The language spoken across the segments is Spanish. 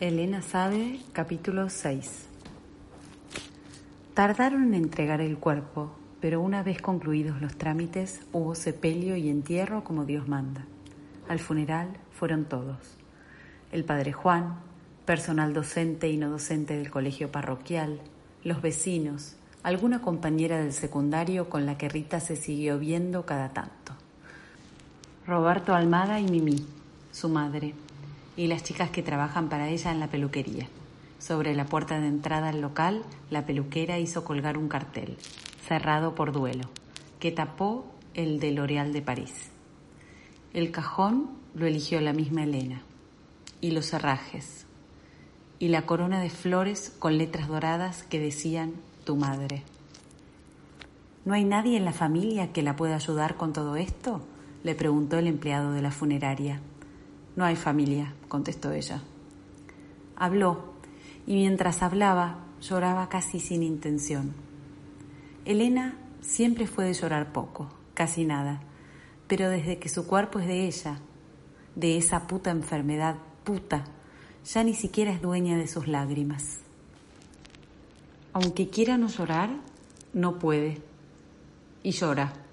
Elena sabe, capítulo 6. Tardaron en entregar el cuerpo, pero una vez concluidos los trámites hubo sepelio y entierro como Dios manda. Al funeral fueron todos. El padre Juan, personal docente y no docente del colegio parroquial, los vecinos, alguna compañera del secundario con la que Rita se siguió viendo cada tanto. Roberto Almada y Mimi, su madre, y las chicas que trabajan para ella en la peluquería. Sobre la puerta de entrada al local, la peluquera hizo colgar un cartel, cerrado por duelo, que tapó el de L'Oréal de París. El cajón lo eligió la misma Elena, y los herrajes, y la corona de flores con letras doradas que decían tu madre. ¿No hay nadie en la familia que la pueda ayudar con todo esto? le preguntó el empleado de la funeraria. No hay familia, contestó ella. Habló, y mientras hablaba lloraba casi sin intención. Elena siempre fue de llorar poco, casi nada, pero desde que su cuerpo es de ella, de esa puta enfermedad puta, ya ni siquiera es dueña de sus lágrimas. Aunque quiera no llorar, no puede. Y llora.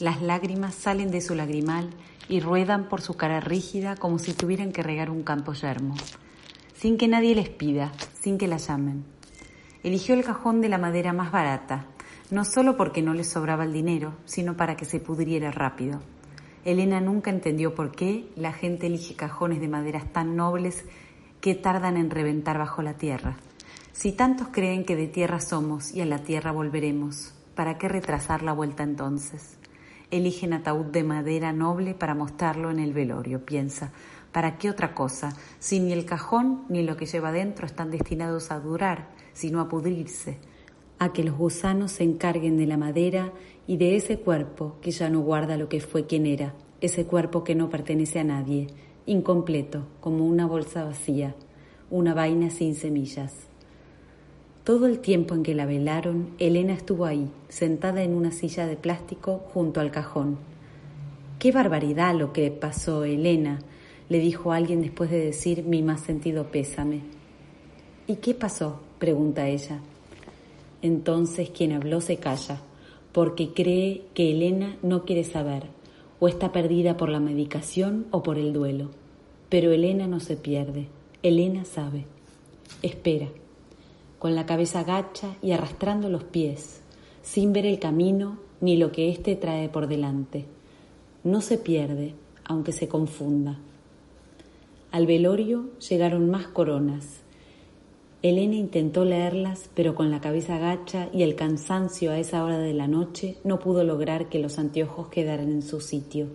Las lágrimas salen de su lagrimal y ruedan por su cara rígida como si tuvieran que regar un campo yermo, sin que nadie les pida, sin que la llamen. Eligió el cajón de la madera más barata, no solo porque no le sobraba el dinero, sino para que se pudriera rápido. Elena nunca entendió por qué la gente elige cajones de maderas tan nobles que tardan en reventar bajo la tierra. Si tantos creen que de tierra somos y a la tierra volveremos, ¿para qué retrasar la vuelta entonces? Eligen ataúd de madera noble para mostrarlo en el velorio, piensa. ¿Para qué otra cosa? Si ni el cajón ni lo que lleva dentro están destinados a durar, sino a pudrirse, a que los gusanos se encarguen de la madera y de ese cuerpo que ya no guarda lo que fue quien era, ese cuerpo que no pertenece a nadie, incompleto, como una bolsa vacía, una vaina sin semillas. Todo el tiempo en que la velaron, Elena estuvo ahí, sentada en una silla de plástico junto al cajón. Qué barbaridad lo que pasó, Elena, le dijo alguien después de decir mi más sentido pésame. ¿Y qué pasó? pregunta ella. Entonces quien habló se calla, porque cree que Elena no quiere saber, o está perdida por la medicación o por el duelo. Pero Elena no se pierde, Elena sabe. Espera con la cabeza gacha y arrastrando los pies, sin ver el camino ni lo que éste trae por delante. No se pierde, aunque se confunda. Al velorio llegaron más coronas. Elena intentó leerlas, pero con la cabeza gacha y el cansancio a esa hora de la noche no pudo lograr que los anteojos quedaran en su sitio.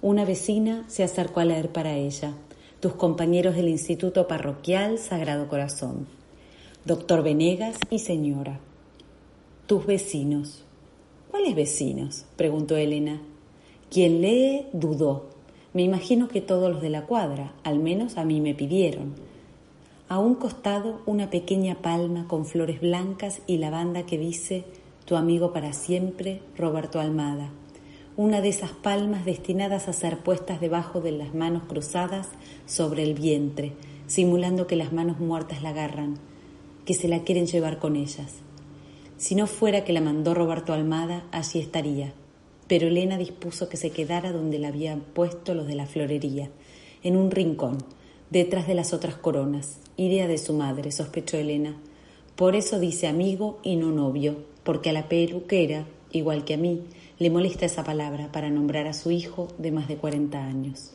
Una vecina se acercó a leer para ella, tus compañeros del Instituto Parroquial Sagrado Corazón doctor Venegas y señora. Tus vecinos. ¿Cuáles vecinos? preguntó Elena. Quien lee dudó. Me imagino que todos los de la cuadra, al menos a mí me pidieron. A un costado una pequeña palma con flores blancas y la banda que dice Tu amigo para siempre, Roberto Almada. Una de esas palmas destinadas a ser puestas debajo de las manos cruzadas sobre el vientre, simulando que las manos muertas la agarran que se la quieren llevar con ellas. Si no fuera que la mandó Roberto Almada, allí estaría. Pero Elena dispuso que se quedara donde la habían puesto los de la florería, en un rincón, detrás de las otras coronas. Idea de su madre, sospechó Elena. Por eso dice amigo y no novio, porque a la peluquera, igual que a mí, le molesta esa palabra para nombrar a su hijo de más de cuarenta años.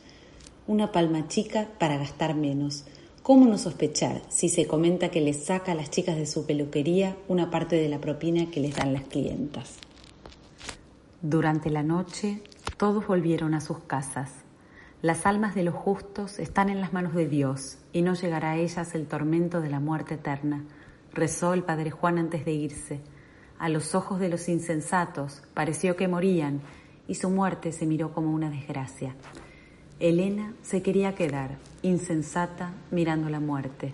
Una palma chica para gastar menos, ¿Cómo no sospechar si se comenta que les saca a las chicas de su peluquería una parte de la propina que les dan las clientas? Durante la noche todos volvieron a sus casas. Las almas de los justos están en las manos de Dios y no llegará a ellas el tormento de la muerte eterna, rezó el padre Juan antes de irse. A los ojos de los insensatos pareció que morían y su muerte se miró como una desgracia. Elena se quería quedar, insensata, mirando la muerte.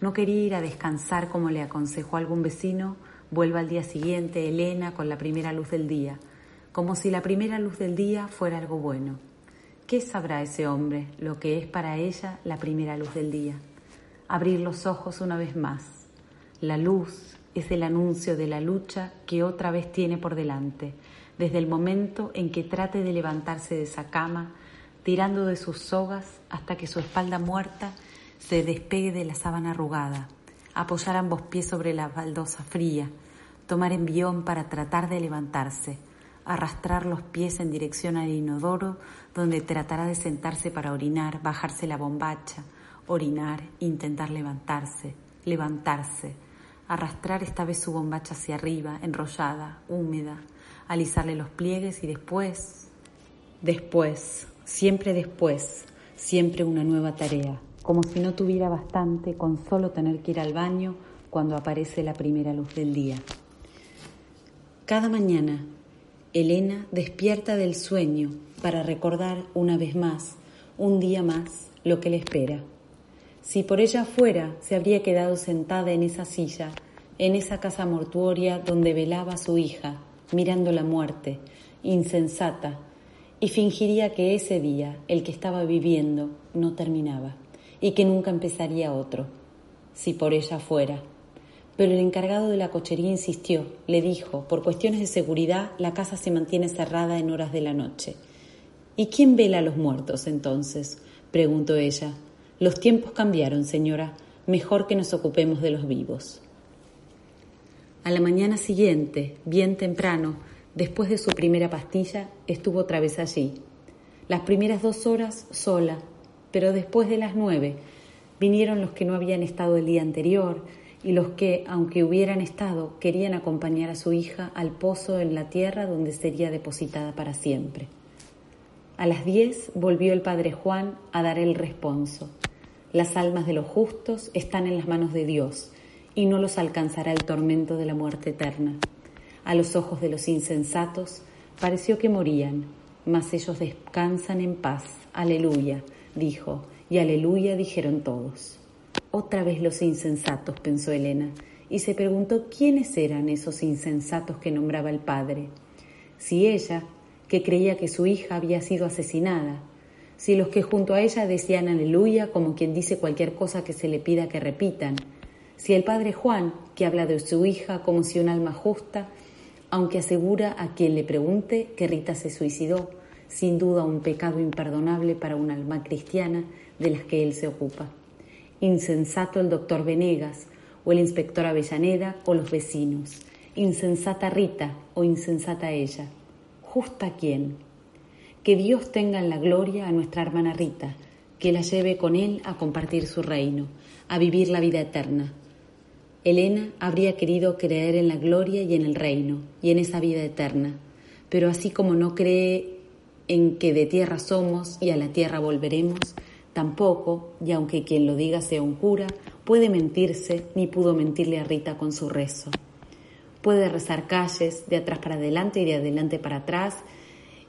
No quería ir a descansar como le aconsejó algún vecino, vuelva al día siguiente Elena con la primera luz del día, como si la primera luz del día fuera algo bueno. ¿Qué sabrá ese hombre lo que es para ella la primera luz del día? abrir los ojos una vez más. La luz es el anuncio de la lucha que otra vez tiene por delante, desde el momento en que trate de levantarse de esa cama, tirando de sus sogas hasta que su espalda muerta se despegue de la sábana arrugada, apoyar ambos pies sobre la baldosa fría, tomar envión para tratar de levantarse, arrastrar los pies en dirección al inodoro, donde tratará de sentarse para orinar, bajarse la bombacha, orinar, intentar levantarse, levantarse, arrastrar esta vez su bombacha hacia arriba, enrollada, húmeda, alisarle los pliegues y después, después, siempre después, siempre una nueva tarea, como si no tuviera bastante con solo tener que ir al baño cuando aparece la primera luz del día. Cada mañana, Elena despierta del sueño para recordar una vez más, un día más, lo que le espera. Si por ella fuera, se habría quedado sentada en esa silla, en esa casa mortuoria donde velaba a su hija, mirando la muerte, insensata, y fingiría que ese día, el que estaba viviendo, no terminaba, y que nunca empezaría otro, si por ella fuera pero el encargado de la cochería insistió, le dijo, por cuestiones de seguridad la casa se mantiene cerrada en horas de la noche. ¿Y quién vela a los muertos entonces? preguntó ella. Los tiempos cambiaron, señora. Mejor que nos ocupemos de los vivos. A la mañana siguiente, bien temprano, después de su primera pastilla, estuvo otra vez allí. Las primeras dos horas sola, pero después de las nueve vinieron los que no habían estado el día anterior, y los que, aunque hubieran estado, querían acompañar a su hija al pozo en la tierra donde sería depositada para siempre. A las diez volvió el padre Juan a dar el responso. Las almas de los justos están en las manos de Dios y no los alcanzará el tormento de la muerte eterna. A los ojos de los insensatos pareció que morían, mas ellos descansan en paz. Aleluya, dijo, y aleluya dijeron todos. Otra vez los insensatos, pensó Elena, y se preguntó quiénes eran esos insensatos que nombraba el padre. Si ella, que creía que su hija había sido asesinada, si los que junto a ella decían aleluya como quien dice cualquier cosa que se le pida que repitan, si el padre Juan, que habla de su hija como si un alma justa, aunque asegura a quien le pregunte que Rita se suicidó, sin duda un pecado imperdonable para un alma cristiana de las que él se ocupa insensato el doctor Venegas o el inspector Avellaneda o los vecinos, insensata Rita o insensata ella. ¿Justa quién? Que Dios tenga en la gloria a nuestra hermana Rita, que la lleve con él a compartir su reino, a vivir la vida eterna. Elena habría querido creer en la gloria y en el reino, y en esa vida eterna, pero así como no cree en que de tierra somos y a la tierra volveremos, Tampoco, y aunque quien lo diga sea un cura, puede mentirse ni pudo mentirle a Rita con su rezo. Puede rezar calles de atrás para adelante y de adelante para atrás,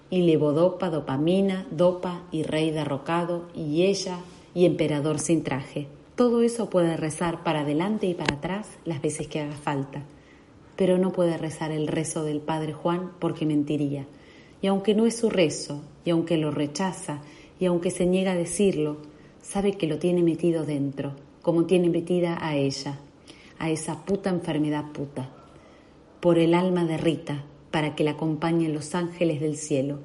y levodopa, dopamina, dopa y rey derrocado, y ella y emperador sin traje. Todo eso puede rezar para adelante y para atrás las veces que haga falta, pero no puede rezar el rezo del Padre Juan porque mentiría. Y aunque no es su rezo, y aunque lo rechaza, y aunque se niega a decirlo, sabe que lo tiene metido dentro, como tiene metida a ella, a esa puta enfermedad puta, por el alma de Rita, para que la acompañen los ángeles del cielo.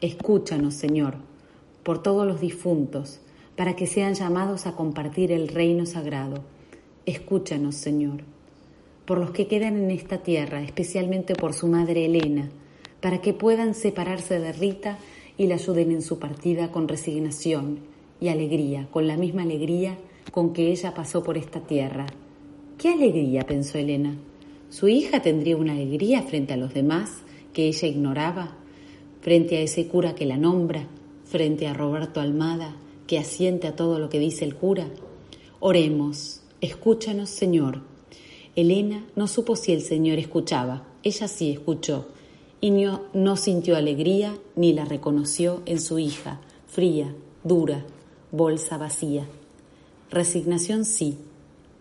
Escúchanos, Señor, por todos los difuntos, para que sean llamados a compartir el reino sagrado. Escúchanos, Señor, por los que quedan en esta tierra, especialmente por su madre Elena, para que puedan separarse de Rita y la ayuden en su partida con resignación y alegría, con la misma alegría con que ella pasó por esta tierra. ¿Qué alegría? pensó Elena. ¿Su hija tendría una alegría frente a los demás que ella ignoraba? Frente a ese cura que la nombra, frente a Roberto Almada, que asiente a todo lo que dice el cura. Oremos, escúchanos, Señor. Elena no supo si el Señor escuchaba. Ella sí escuchó y no, sintió alegría ni la reconoció en su hija, fría, dura, bolsa vacía. Resignación sí,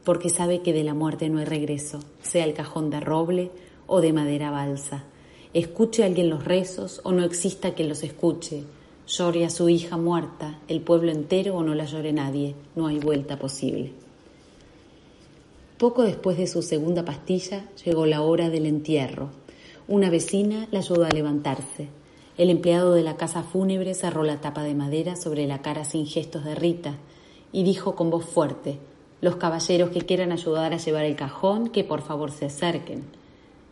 porque sabe que de la muerte no hay regreso, sea el cajón de roble o de madera balsa. Escuche alguien los rezos o no exista quien los escuche. Llore a su hija muerta, el pueblo entero o no la llore nadie, no hay vuelta posible. Poco después de su segunda pastilla llegó la hora del entierro. Una vecina la ayudó a levantarse. El empleado de la casa fúnebre cerró la tapa de madera sobre la cara sin gestos de Rita y dijo con voz fuerte, los caballeros que quieran ayudar a llevar el cajón, que por favor se acerquen.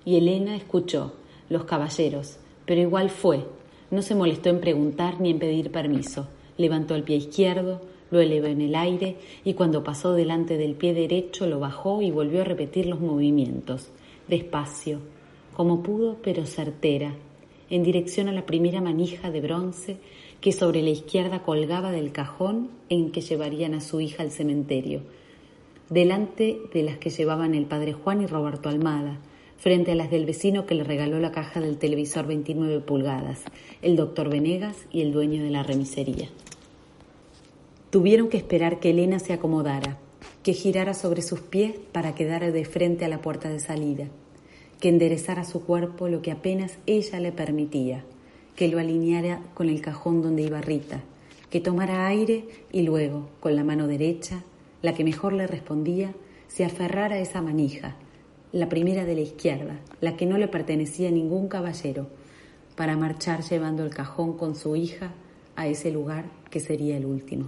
Y Elena escuchó, los caballeros, pero igual fue. No se molestó en preguntar ni en pedir permiso. Levantó el pie izquierdo, lo elevó en el aire y cuando pasó delante del pie derecho lo bajó y volvió a repetir los movimientos, despacio, como pudo pero certera, en dirección a la primera manija de bronce que sobre la izquierda colgaba del cajón en que llevarían a su hija al cementerio, delante de las que llevaban el padre Juan y Roberto Almada, frente a las del vecino que le regaló la caja del televisor 29 pulgadas, el doctor Venegas y el dueño de la remisería. Tuvieron que esperar que Elena se acomodara, que girara sobre sus pies para quedar de frente a la puerta de salida, que enderezara su cuerpo lo que apenas ella le permitía, que lo alineara con el cajón donde iba Rita, que tomara aire y luego, con la mano derecha, la que mejor le respondía, se aferrara a esa manija, la primera de la izquierda, la que no le pertenecía a ningún caballero, para marchar llevando el cajón con su hija a ese lugar que sería el último.